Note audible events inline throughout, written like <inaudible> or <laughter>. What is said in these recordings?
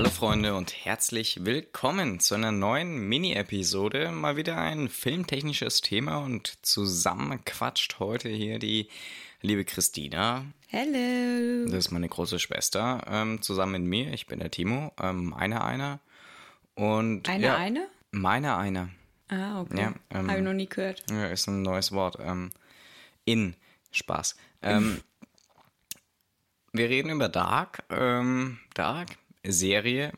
Hallo Freunde und herzlich willkommen zu einer neuen Mini-Episode. Mal wieder ein filmtechnisches Thema und zusammen quatscht heute hier die liebe Christina. Hello. Das ist meine große Schwester. Ähm, zusammen mit mir. Ich bin der Timo. Ähm, meine einer. Und Eine ja, eine? Meine einer. Ah, okay. Ja, ähm, Habe ich noch nie gehört. Ja, ist ein neues Wort. Ähm, in Spaß. Ähm, <laughs> wir reden über Dark. Ähm, Dark, Serie.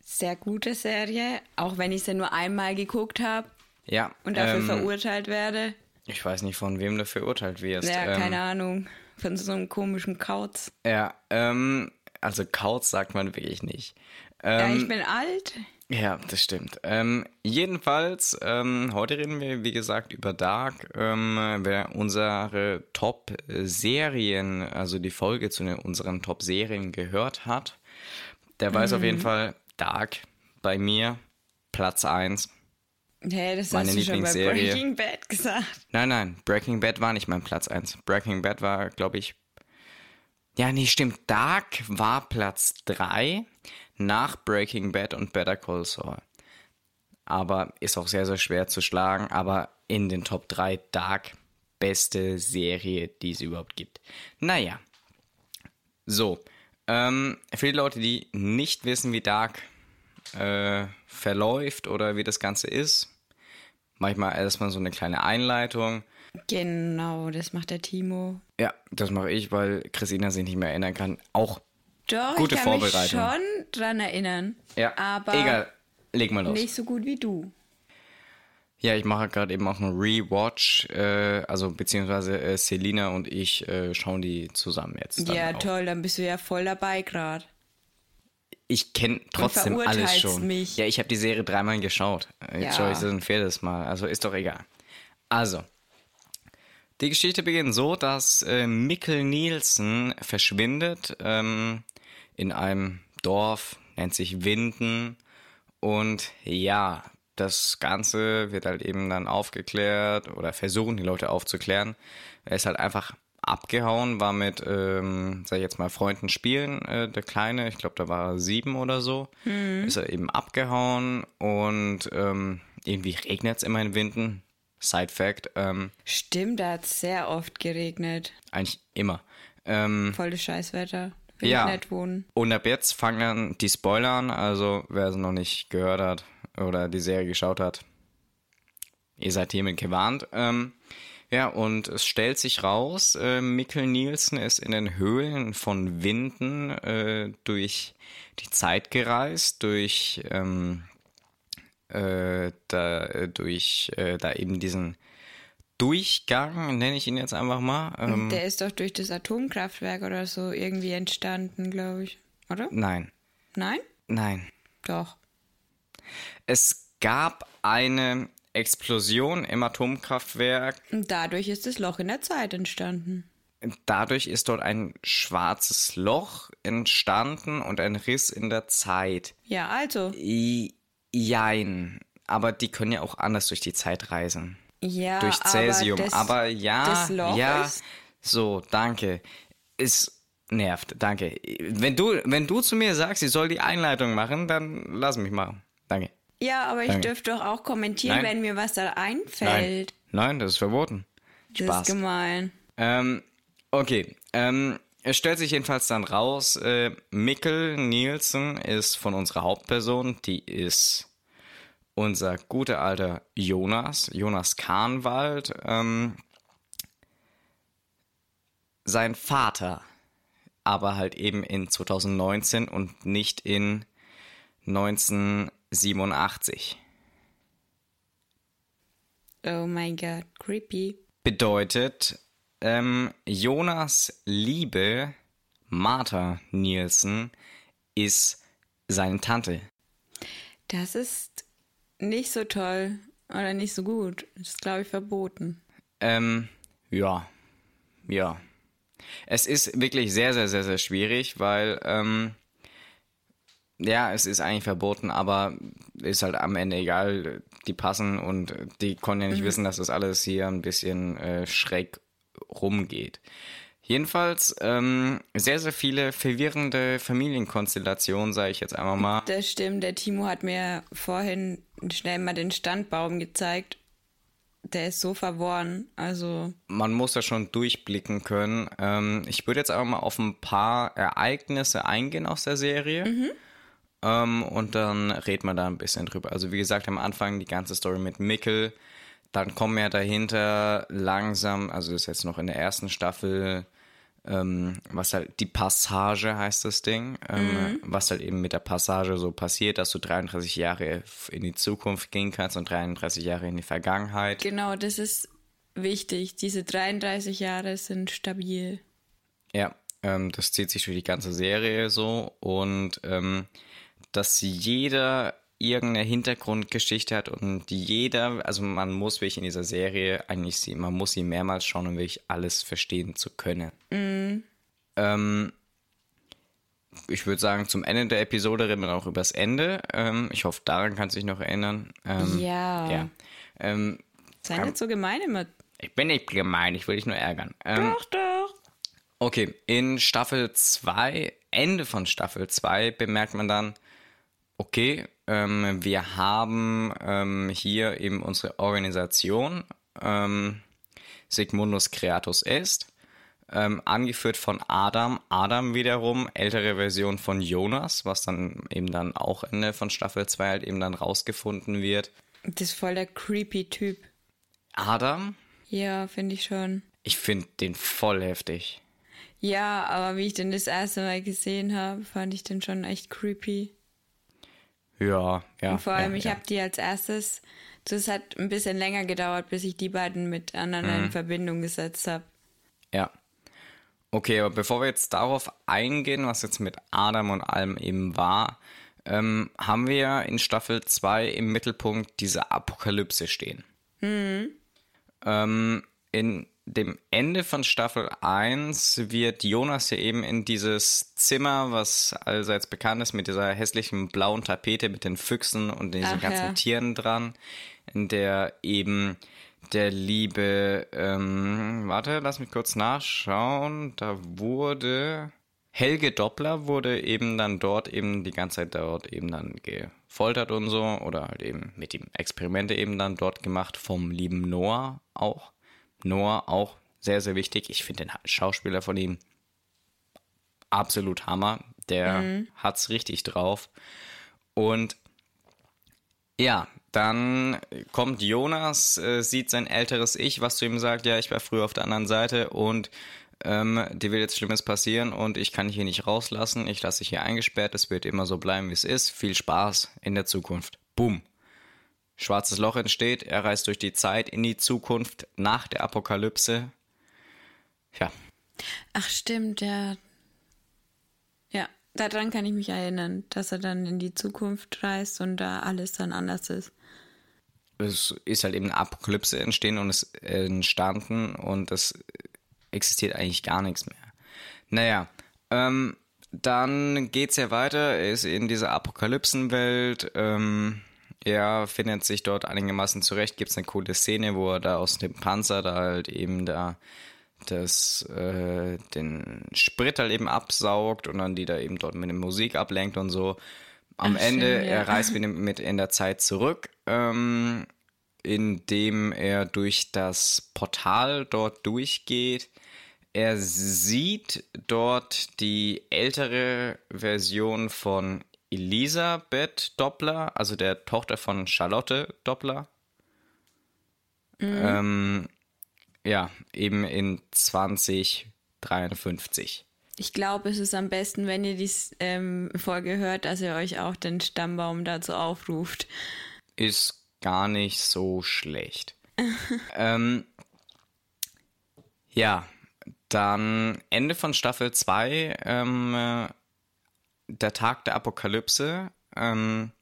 Sehr gute Serie, auch wenn ich sie nur einmal geguckt habe Ja. und dafür ähm, verurteilt werde. Ich weiß nicht, von wem du verurteilt wirst. Ja, ähm, keine Ahnung. Von so einem komischen Kauz. Ja, ähm, also Kauz sagt man wirklich nicht. Ja, Ähm, ich bin alt. Ja, das stimmt. Ähm, jedenfalls, ähm, heute reden wir, wie gesagt, über Dark. Ähm, wer unsere Top-Serien, also die Folge zu unseren Top-Serien gehört hat, der weiß auf Mhm. jeden Fall, Dark bei mir, Platz 1. Hä, das meine hast du schon bei. Breaking Bad gesagt. Nein, nein, Breaking Bad war nicht mein Platz 1. Breaking Bad war, glaube ich. Ja, nee, stimmt. Dark war Platz 3 nach Breaking Bad und Better Call Saul. Aber ist auch sehr, sehr schwer zu schlagen. Aber in den Top 3 Dark beste Serie, die es überhaupt gibt. Naja. So. Ähm, für die Leute, die nicht wissen, wie Dark äh, verläuft oder wie das Ganze ist, manchmal erstmal so eine kleine Einleitung. Genau, das macht der Timo. Ja, das mache ich, weil Christina sich nicht mehr erinnern kann. Auch. Doch, Gute ich kann Vorbereitung. mich schon dran erinnern. Ja, aber egal. Leg mal los. nicht so gut wie du. Ja, ich mache gerade eben auch einen Rewatch, äh, also beziehungsweise äh, Selina und ich äh, schauen die zusammen jetzt. Ja, auch. toll, dann bist du ja voll dabei gerade. Ich kenne trotzdem alles schon. mich. Ja, ich habe die Serie dreimal geschaut. Jetzt Ja. schaue ich sie ein viertes Mal. Also ist doch egal. Also, die Geschichte beginnt so, dass äh, Mikkel Nielsen verschwindet ähm, in einem Dorf, nennt sich Winden. Und ja, das Ganze wird halt eben dann aufgeklärt oder versuchen die Leute aufzuklären. Er ist halt einfach abgehauen, war mit, ähm, sag ich jetzt mal, Freunden spielen, äh, der Kleine, ich glaube, da war er sieben oder so, ist er eben abgehauen und ähm, irgendwie regnet es immer in Winden. Side Fact, ähm, Stimmt, da hat es sehr oft geregnet. eigentlich immer. Ähm, Voll das Scheißwetter. Will Ja. ich nicht wohnen. Und ab jetzt fangen dann die Spoiler an. Also, wer es noch nicht gehört hat oder die Serie geschaut hat, ihr seid hiermit gewarnt. Ähm, ja, und es stellt sich raus, äh, Mikkel Nielsen ist in den Höhlen von Winden äh, durch die Zeit gereist, durch, ähm, äh, da, äh, durch äh, da eben diesen Durchgang, nenne ich ihn jetzt einfach mal. Ähm, Der ist doch durch das Atomkraftwerk oder so irgendwie entstanden, glaube ich. Oder? nein, Nein? nein. Doch. Es gab eine Explosion im Atomkraftwerk. Und dadurch ist das Loch in der Zeit entstanden. Dadurch ist dort ein schwarzes Loch entstanden und ein Riss in der Zeit. Ja, also. I jein. Aber die können ja auch anders durch die Zeit reisen. Ja, durch Cäsium. Aber, das, Aber ja, das Loch ja. ist- So, danke. Es nervt, danke. Wenn du, wenn du zu mir sagst, ich soll die Einleitung machen, dann lass mich machen. Danke. Ja, aber ich Danke. dürfte doch auch kommentieren, Nein. wenn mir was da Nein. einfällt. Nein, das ist verboten. Das Spaß. ist gemein. Ähm, okay. Ähm, es stellt sich jedenfalls dann raus, äh, Mikkel Nielsen ist von unserer Hauptperson, die ist unser guter alter Jonas, Jonas Kahnwald. Ähm, sein Vater, aber halt eben in 2019 und nicht in 1987. Oh mein Gott, creepy. bedeutet, ähm, Jonas Liebe, Martha Nielsen, ist seine Tante. Das ist nicht so toll oder nicht so gut. Das ist, glaube ich, verboten. Ähm, ja, ja. Es ist wirklich sehr, sehr, sehr, sehr schwierig, weil, ähm, ja, es ist eigentlich verboten, aber ist halt am Ende egal. Die passen und die konnten ja nicht wissen, dass das alles hier ein bisschen äh, schräg rumgeht. Jedenfalls ähm, sehr, sehr viele verwirrende Familienkonstellationen, sage ich jetzt einmal mal. Das stimmt. Der Timo hat mir vorhin schnell mal den Standbaum gezeigt. Der ist so verworren. Also. Man muss da schon durchblicken können. Ähm, ich würde jetzt einfach mal auf ein paar Ereignisse eingehen aus der Serie. Mhm. Ähm, und dann reden wir da ein bisschen drüber. Also, wie gesagt, am Anfang die ganze Story mit Mickel. Dann kommen ja dahinter langsam, also das ist jetzt noch in der ersten Staffel, ähm, was halt die Passage heißt das Ding, ähm, mhm. was halt eben mit der Passage so passiert, dass du 33 Jahre in die Zukunft gehen kannst und 33 Jahre in die Vergangenheit. Genau, das ist wichtig. Diese 33 Jahre sind stabil. Ja, ähm, das zieht sich durch die ganze Serie so und ähm, dass jeder irgendeine Hintergrundgeschichte hat und jeder, also man muss wirklich in dieser Serie eigentlich sie, man muss sie mehrmals schauen, um wirklich alles verstehen zu können. Mhm. Ähm, ich würde sagen, zum Ende der Episode reden wir auch über das Ende. Ähm, ich hoffe, daran kannst du dich noch erinnern. Ähm, ja. ja. Ähm, Sei nicht so gemein immer. Ich bin nicht gemein, ich will dich nur ärgern. Ähm, doch, doch. Okay, in Staffel 2, Ende von Staffel 2 bemerkt man dann, okay, ähm, wir haben ähm, hier eben unsere Organisation ähm, Sigmundus Creatus Est, ähm, angeführt von Adam. Adam wiederum, ältere Version von Jonas, was dann eben dann auch Ende von Staffel 2 halt eben dann rausgefunden wird. Das ist voll der creepy Typ. Adam? Ja, finde ich schon. Ich finde den voll heftig. Ja, aber wie ich den das erste Mal gesehen habe, fand ich den schon echt creepy. Ja, ja. Und vor allem, ja, ich ja. habe die als erstes, das hat ein bisschen länger gedauert, bis ich die beiden miteinander Mhm. in Verbindung gesetzt habe. Ja. Okay, aber bevor wir jetzt darauf eingehen, was jetzt mit Adam und allem eben war, ähm, haben wir in Staffel 2 im Mittelpunkt diese Apokalypse stehen. Ähm, in dem Ende von Staffel 1 wird Jonas ja eben in dieses Zimmer, was allseits bekannt ist, mit dieser hässlichen blauen Tapete mit den Füchsen und diesen Ach, ganzen ja. Tieren dran, in der eben der liebe, ähm, warte, lass mich kurz nachschauen, da wurde Helge Doppler wurde eben dann dort eben die ganze Zeit dort eben dann gefoltert und so oder halt eben mit ihm Experimente eben dann dort gemacht vom lieben Noah auch. Noah auch sehr, sehr wichtig. Ich finde den Schauspieler von ihm absolut Hammer. Der hat's richtig drauf. Und ja, dann kommt Jonas, äh, sieht sein älteres Ich, was zu ihm sagt, ja, ich war früher auf der anderen Seite und ähm, dir wird jetzt Schlimmes passieren und ich kann dich hier nicht rauslassen. Ich lasse dich hier eingesperrt, es wird immer so bleiben, wie es ist. Viel Spaß in der Zukunft. Boom. Schwarzes Loch entsteht, er reist durch die Zeit in die Zukunft nach der Apokalypse. Ja, Ach, stimmt, ja. Ja, daran kann ich mich erinnern, dass er dann in die Zukunft reist und da alles dann anders ist. es ist halt eben eine Apokalypse entstehen und es entstanden und es existiert eigentlich gar nichts mehr. Naja, ähm, dann geht's ja weiter, er ist in dieser Apokalypsenwelt, ähm, er findet sich dort einigermaßen zurecht, gibt's eine coole Szene, wo er da aus dem Panzer da halt eben da das, äh, den Sprit halt eben absaugt und dann die da eben dort mit der Musik ablenkt und so. Am Ach, Ende, schön, ja. er reist wieder mit in der Zeit zurück, ähm, indem er durch das Portal dort durchgeht. Er sieht dort die ältere Version von Elisabeth Doppler, also der Tochter von Charlotte Doppler. Ähm, ja, eben in 2053. Ich glaube, es ist am besten, wenn ihr die ähm, Folge hört, dass ihr euch auch den Stammbaum dazu aufruft. Ist gar nicht so schlecht. <laughs> ähm, ja, dann Ende von Staffel 2, ähm, äh, der Tag der Apokalypse. Ähm,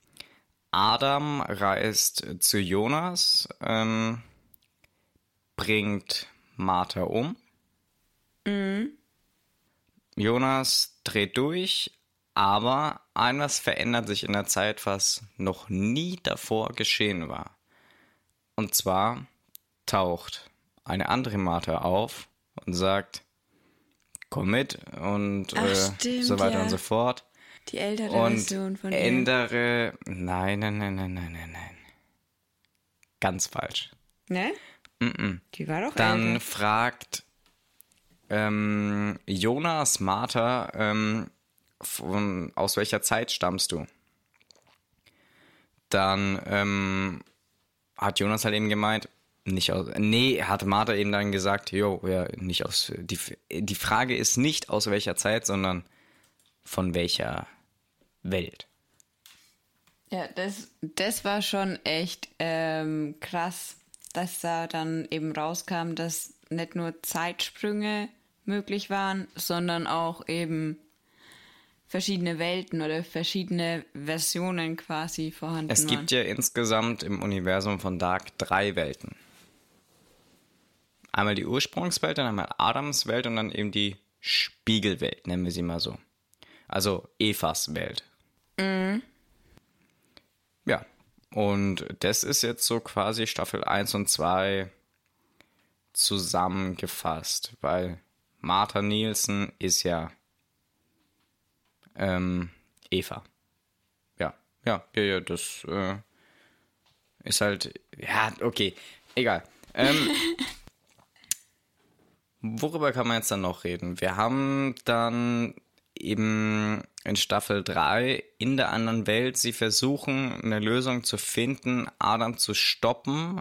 Adam reist zu Jonas, ähm, bringt Martha um. Jonas dreht durch, aber etwas verändert sich in der Zeit, was noch nie davor geschehen war. Und zwar taucht eine andere Martha auf und sagt, komm mit und Ach, äh, stimmt, so weiter ja. und so fort. Die ältere Version von ändere. Nein, nein, nein, nein, nein, nein, nein. Ganz falsch. Ne? Die war doch Dann älter. fragt ähm, Jonas Martha, ähm, von, aus welcher Zeit stammst du? Dann ähm, hat Jonas halt eben gemeint, nicht aus. Nee, hat Martha eben dann gesagt, jo, ja, nicht aus. Die, die Frage ist nicht aus welcher Zeit, sondern von welcher Welt. Ja, das, das war schon echt ähm, krass, dass da dann eben rauskam, dass nicht nur Zeitsprünge möglich waren, sondern auch eben verschiedene Welten oder verschiedene Versionen quasi vorhanden Es waren. gibt ja insgesamt im Universum von Dark drei Welten. Einmal die Ursprungswelt, dann einmal Adams Welt und dann eben die Spiegelwelt, nennen wir sie mal so. Also Evas Welt. Ja, und das ist jetzt so quasi Staffel 1 und 2 zusammengefasst, weil Martha Nielsen ist ja ähm, Eva. Ja, ja, ja, ja, das äh, ist halt, ja, okay, egal. Ähm, <laughs> worüber kann man jetzt dann noch reden? Wir haben dann eben in Staffel 3 in der anderen Welt, sie versuchen eine Lösung zu finden, Adam zu stoppen,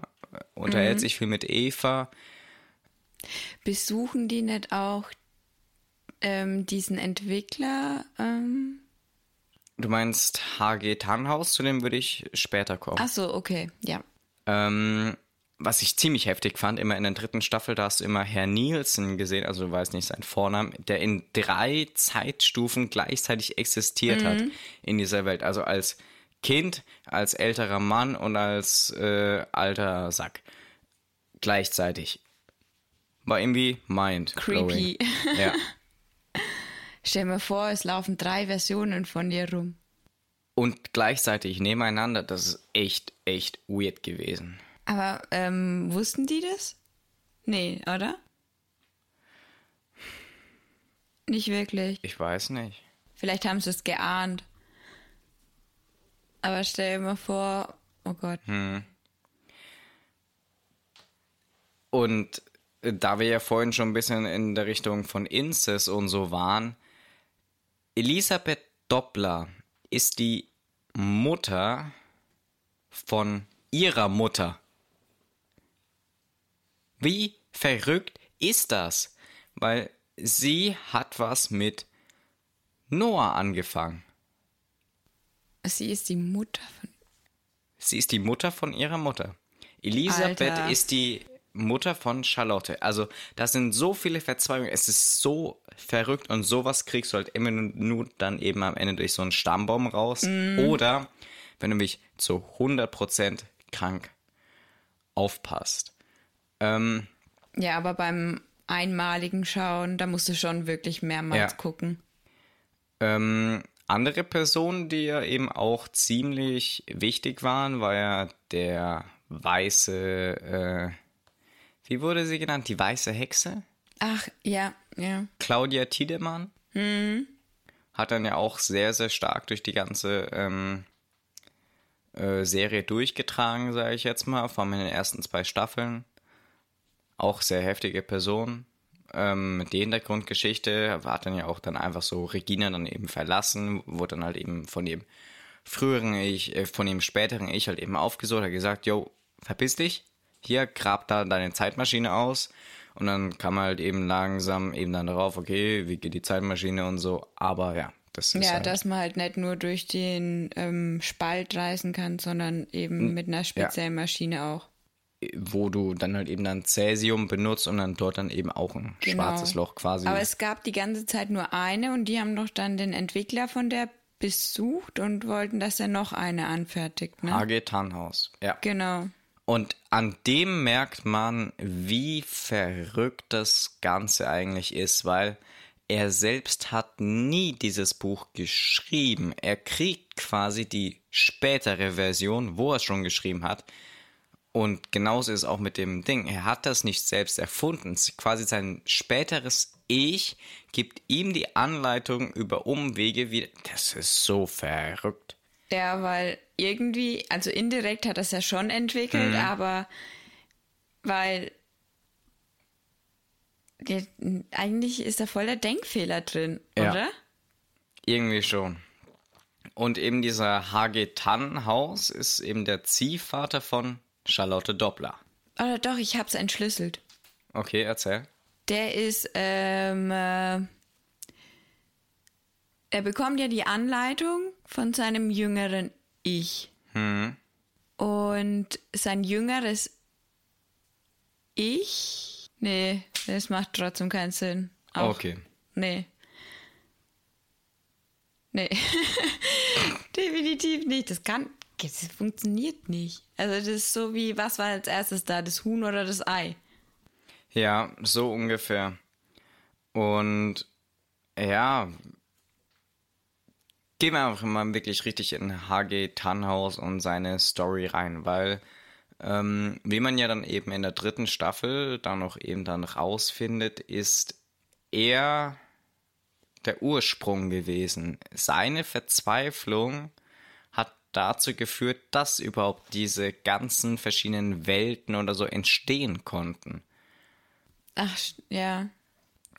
unterhält sich viel mit Eva. Besuchen die nicht auch ähm, diesen Entwickler? Ähm? Du meinst HG Tannhaus, zu dem würde ich später kommen. Ach so, okay, ja. Ähm, was ich ziemlich heftig fand, immer in der dritten Staffel, da hast du immer Herr Nielsen gesehen, also du weißt nicht seinen Vornamen, der in drei Zeitstufen gleichzeitig existiert hat in dieser Welt. Also als Kind, als älterer Mann und als äh, alter Sack. Gleichzeitig. War irgendwie mind Creepy. <laughs> Ja. Stell mir vor, es laufen drei Versionen von dir rum. Und gleichzeitig nebeneinander, das ist echt, echt weird gewesen. Aber ähm, wussten die das? Nee, oder? Nicht wirklich. Ich weiß nicht. Vielleicht haben sie es geahnt. Aber stell dir mal vor, oh Gott. Und äh, da wir ja vorhin schon ein bisschen in der Richtung von Inzest und so waren, Elisabeth Doppler ist die Mutter von ihrer Mutter. Wie verrückt ist das? Weil sie hat was mit Noah angefangen. Sie ist die Mutter von. Sie ist die Mutter von ihrer Mutter. Elisabeth Alter. ist die Mutter von Charlotte. Also, das sind so viele Verzweigungen. Es ist so verrückt und sowas kriegst du halt immer nur dann eben am Ende durch so einen Stammbaum raus. Oder wenn du mich zu 100% krank aufpasst. Ähm, Ja, aber beim einmaligen Schauen, da musst du schon wirklich mehrmals Ja. gucken. Ähm, andere Personen, die ja eben auch ziemlich wichtig waren, war ja der weiße, äh, wie wurde sie genannt? Die weiße Hexe? Ach, ja, ja. Claudia Tiedemann. Hat dann ja auch sehr, sehr stark durch die ganze ähm, äh, Serie durchgetragen, sage ich jetzt mal, vor allem in den ersten zwei Staffeln. Auch sehr heftige Person. Ähm, die Hintergrundgeschichte hat dann ja auch dann einfach so Regina dann eben verlassen, wurde dann halt eben von dem früheren Ich, äh, von dem späteren Ich halt eben aufgesucht, hat gesagt, yo, verpiss dich, hier, grab da deine Zeitmaschine aus. Und dann kam halt eben langsam eben dann darauf, okay, wie geht die Zeitmaschine und so. Aber ja, das ist Ja, halt, dass man halt nicht nur durch den ähm, Spalt reisen kann, sondern eben mit einer speziellen Maschine auch. Wo du dann halt eben dann Cäsium benutzt und dann dort dann eben auch ein Genau. schwarzes Loch quasi. Aber es gab die ganze Zeit nur eine und die haben doch dann den Entwickler von der besucht und wollten, dass er noch eine anfertigt, ne? HG Tannhaus. Ja. Genau. Und an dem merkt man, wie verrückt das Ganze eigentlich ist, weil er selbst hat nie dieses Buch geschrieben. Er kriegt quasi die spätere Version, wo er es schon geschrieben hat. Und genauso ist es auch mit dem Ding. Er hat das nicht selbst erfunden. Quasi sein späteres Ich gibt ihm die Anleitung über Umwege wieder. Das ist so verrückt. Ja, weil irgendwie, also indirekt hat er es ja schon entwickelt, Mhm. aber weil der, eigentlich ist da voll der Denkfehler drin, Ja. oder? Irgendwie schon. Und eben dieser H.G. Tannhaus ist eben der Ziehvater von Charlotte Doppler. Oder doch, ich hab's entschlüsselt. Okay, erzähl. Der ist, ähm, äh, er bekommt ja die Anleitung von seinem jüngeren Ich. Und sein jüngeres Ich, nee, das macht trotzdem keinen Sinn. Auch, Okay. Nee. Nee. <laughs> Definitiv nicht. Das kann, das funktioniert nicht. Also das ist so wie, was war als erstes da, das Huhn oder das Ei? Ja, so ungefähr. Und ja, gehen wir einfach mal wirklich richtig in H.G. Tannhaus und seine Story rein, weil ähm, wie man ja dann eben in der dritten Staffel dann noch eben dann rausfindet, ist er der Ursprung gewesen. Seine Verzweiflung dazu geführt, dass überhaupt diese ganzen verschiedenen Welten oder so entstehen konnten. Ach, ja.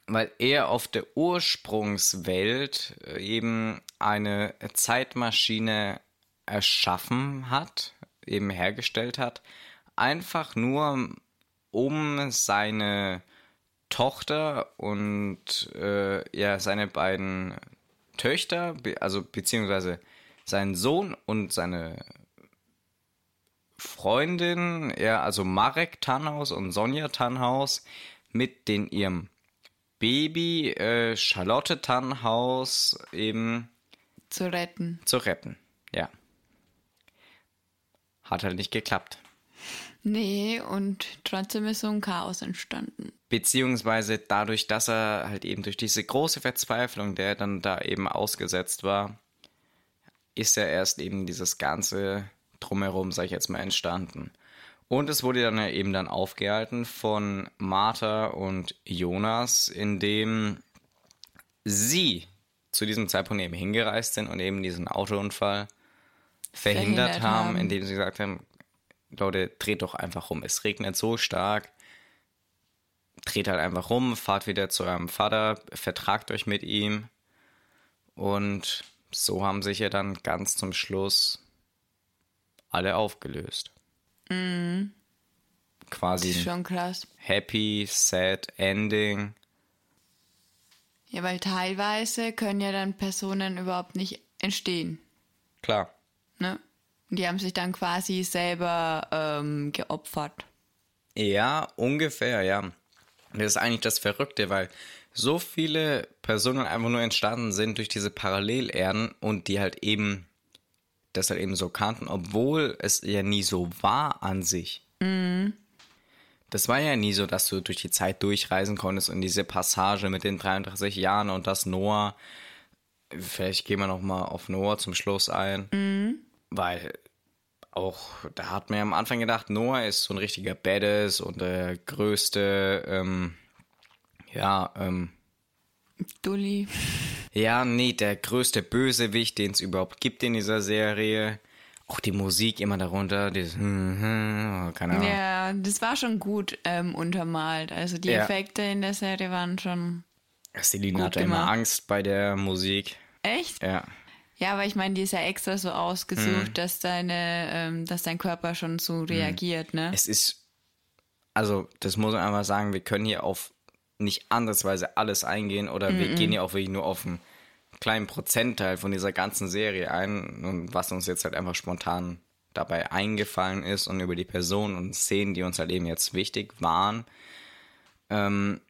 weil er auf der Ursprungswelt äh, eben eine Zeitmaschine erschaffen hat, eben hergestellt hat, einfach nur um seine Tochter und äh, ja seine beiden Töchter, also beziehungsweise seinen Sohn und seine Freundin, ja, also Marek Tannhaus und Sonja Tannhaus mit den ihrem Baby äh, Charlotte Tannhaus eben Zu retten. zu retten. Ja. Hat halt nicht geklappt. Nee, und trotzdem ist so ein Chaos entstanden. Beziehungsweise dadurch, dass er halt eben durch diese große Verzweiflung, der er dann da eben ausgesetzt war, ist er erst eben dieses ganze Drumherum, sag ich jetzt mal, entstanden. Und es wurde dann ja eben dann aufgehalten von Martha und Jonas, indem sie zu diesem Zeitpunkt eben hingereist sind und eben diesen Autounfall verhindert, Verhindert haben, haben. indem sie gesagt haben, Leute, dreht doch einfach rum. Es regnet so stark. Dreht halt einfach rum, fahrt wieder zu eurem Vater, vertragt euch mit ihm. Und so haben sich ja dann ganz zum Schluss alle aufgelöst. Quasi Das ist schon krass. happy, sad ending. Ja, weil teilweise können ja dann Personen überhaupt nicht entstehen. Klar. Ne? Und die haben sich dann quasi selber ähm, geopfert. Ja, ungefähr, ja. Das ist eigentlich das Verrückte, weil so viele Personen einfach nur entstanden sind durch diese Parallelerden und die halt eben das halt eben so kannten, obwohl es ja nie so war an sich. Das war ja nie so, dass du durch die Zeit durchreisen konntest und diese Passage mit den 33 Jahren und das Noah. Vielleicht gehen wir noch mal auf Noah zum Schluss ein, weil auch da hat man ja am Anfang gedacht, Noah ist so ein richtiger Badass und der größte, ähm, ja, ähm, Dulli. ja, nee, der größte Bösewicht, den es überhaupt gibt in dieser Serie. Auch die Musik immer darunter, dieses, hm, hm, keine Ahnung. Ja, das war schon gut ähm, untermalt. Also die Ja. Effekte in der Serie waren schon Celine hatte immer gemacht. Angst bei der Musik. echt. Ja. Ja, aber ich meine, die ist ja extra so ausgesucht, dass deine, ähm, dass dein Körper schon so reagiert, ne? Es ist, also, das muss man einfach sagen, wir können hier auf nicht andersweise alles eingehen oder wir gehen hier auch wirklich nur auf einen kleinen Prozentteil von dieser ganzen Serie ein und was uns jetzt halt einfach spontan dabei eingefallen ist und über die Personen und Szenen, die uns halt eben jetzt wichtig waren. Ähm,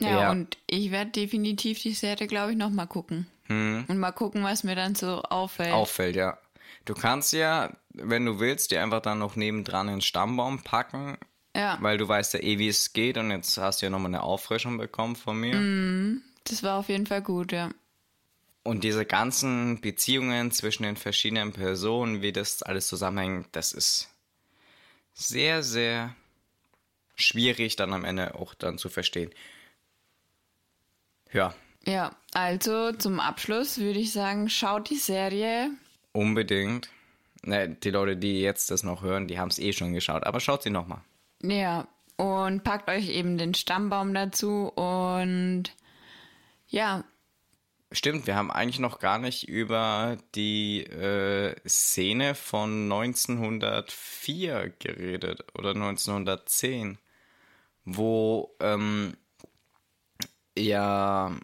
Ja, Ja. und ich werde definitiv die Serie, glaube ich, nochmal gucken. Und mal gucken, was mir dann so auffällt. auffällt, ja. Du kannst ja, wenn du willst, dir einfach dann noch nebendran einen Stammbaum packen, ja, weil du weißt ja eh, wie es geht und jetzt hast du ja nochmal eine Auffrischung bekommen von mir. das war auf jeden Fall gut, ja. Und diese ganzen Beziehungen zwischen den verschiedenen Personen, wie das alles zusammenhängt, das ist sehr, sehr schwierig dann am Ende auch dann zu verstehen. Ja, Ja, also zum Abschluss würde ich sagen, schaut die Serie. unbedingt. Ne, die Leute, die jetzt das noch hören, die haben es eh schon geschaut. Aber schaut sie nochmal. Ja, und packt euch eben den Stammbaum dazu und ja, Stimmt, wir haben eigentlich noch gar nicht über die äh, Szene von 1904 geredet oder 1910, wo ähm, ja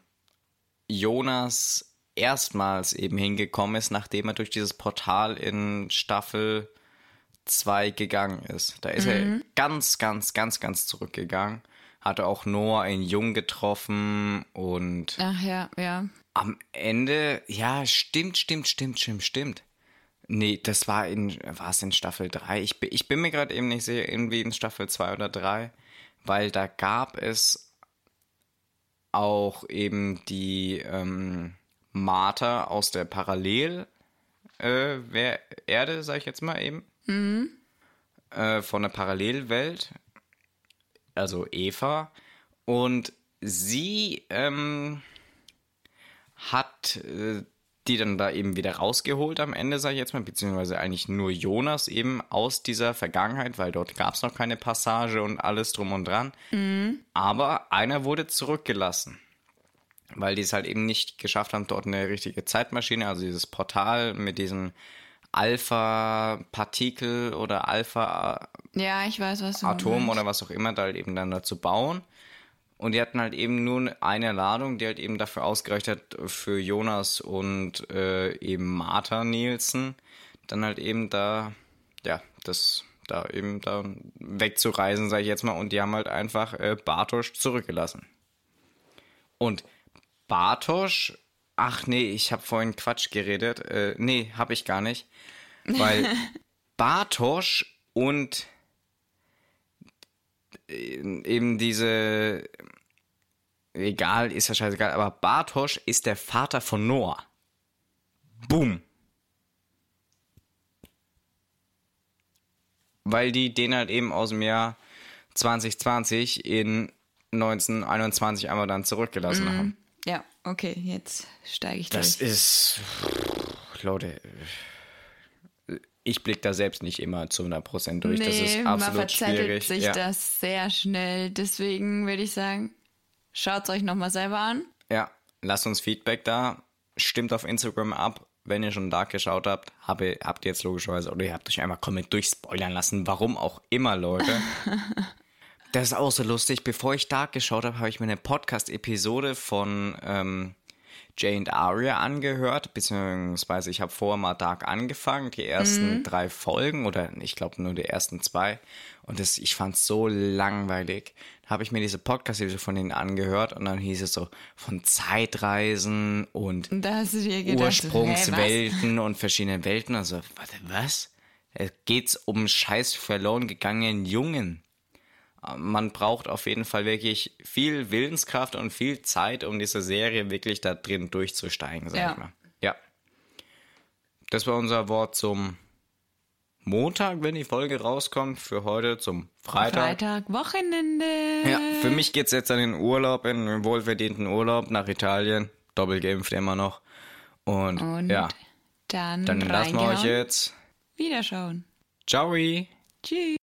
Jonas erstmals eben hingekommen ist, nachdem er durch dieses Portal in Staffel 2 gegangen ist. Da ist er ganz, ganz, ganz, ganz zurückgegangen. Hatte auch Noah in Jung getroffen und ach ja, ja. am Ende, ja, stimmt, stimmt, stimmt, stimmt, stimmt. Nee, das war in, war es in Staffel 3? Ich, bin- ich bin mir gerade eben nicht sicher, irgendwie in Staffel 2 oder 3, weil da gab es auch eben die ähm, Martha aus der Parallel äh, Wer- Erde, sag ich jetzt mal eben. Äh, von der Parallelwelt. Also Eva. Und sie ähm, hat äh, die dann da eben wieder rausgeholt am Ende, sag ich jetzt mal, beziehungsweise eigentlich nur Jonas eben aus dieser Vergangenheit, weil dort gab es noch keine Passage und alles drum und dran. Aber einer wurde zurückgelassen, weil die es halt eben nicht geschafft haben, dort eine richtige Zeitmaschine, also dieses Portal mit diesen Alpha-Partikel oder Alpha Ja, ich weiß, was oder was auch immer da halt eben dann dazu bauen. Und die hatten halt eben nur eine Ladung, die halt eben dafür ausgereicht hat für Jonas und äh, eben Martha Nielsen, dann halt eben da, ja, das da eben da wegzureisen, sag ich jetzt mal. Und die haben halt einfach äh, Bartosch zurückgelassen. Und Bartosch, ach nee, ich habe vorhin Quatsch geredet. Äh, nee, habe ich gar nicht. Weil <laughs> Bartosch und eben diese, egal, ist ja scheißegal, aber Bartosch ist der Vater von Noah. Boom. Weil die den halt eben aus dem Jahr 2020 in 1921 einmal dann zurückgelassen haben. Ja, okay, jetzt steige ich Das durch. ist, Leute, ich blick da selbst nicht immer zu 100% durch. das ist man absolut verzettelt schwierig. sich ja. das sehr schnell. Deswegen würde ich sagen, schaut es euch nochmal selber an. Ja, lasst uns Feedback da. Stimmt auf Instagram ab. Wenn ihr schon Dark geschaut habt, habe, habt ihr jetzt logischerweise, oder ihr habt euch einmal komplett durchspoilern lassen. Warum auch immer, Leute. <laughs> das ist auch so lustig. Bevor ich Dark geschaut habe, habe ich mir eine Podcast-Episode von ähm, Jay und Aria angehört. Beziehungsweise ich habe vorher mal Dark angefangen, die ersten drei Folgen oder ich glaube nur die ersten zwei. Und das, ich fand es so langweilig. Da habe ich mir diese Podcast-Episode von denen angehört und dann hieß es so von Zeitreisen und gedacht, Ursprungswelten und verschiedene Welten. Also, warte, was? Es geht's um scheiß verloren gegangenen Jungen. Man braucht auf jeden Fall wirklich viel Willenskraft und viel Zeit, um diese Serie wirklich da drin durchzusteigen, sag Ja. ich mal. Ja. Das war unser Wort zum Montag, wenn die Folge rauskommt, für heute zum? Freitag. Freitag, Wochenende. Ja, für mich geht's jetzt an den Urlaub, in den wohlverdienten Urlaub nach Italien. Doppelt geimpft immer noch. Und, Und ja, dann, dann lassen wir euch jetzt. Wiederschauen. Ciao. Tschüss.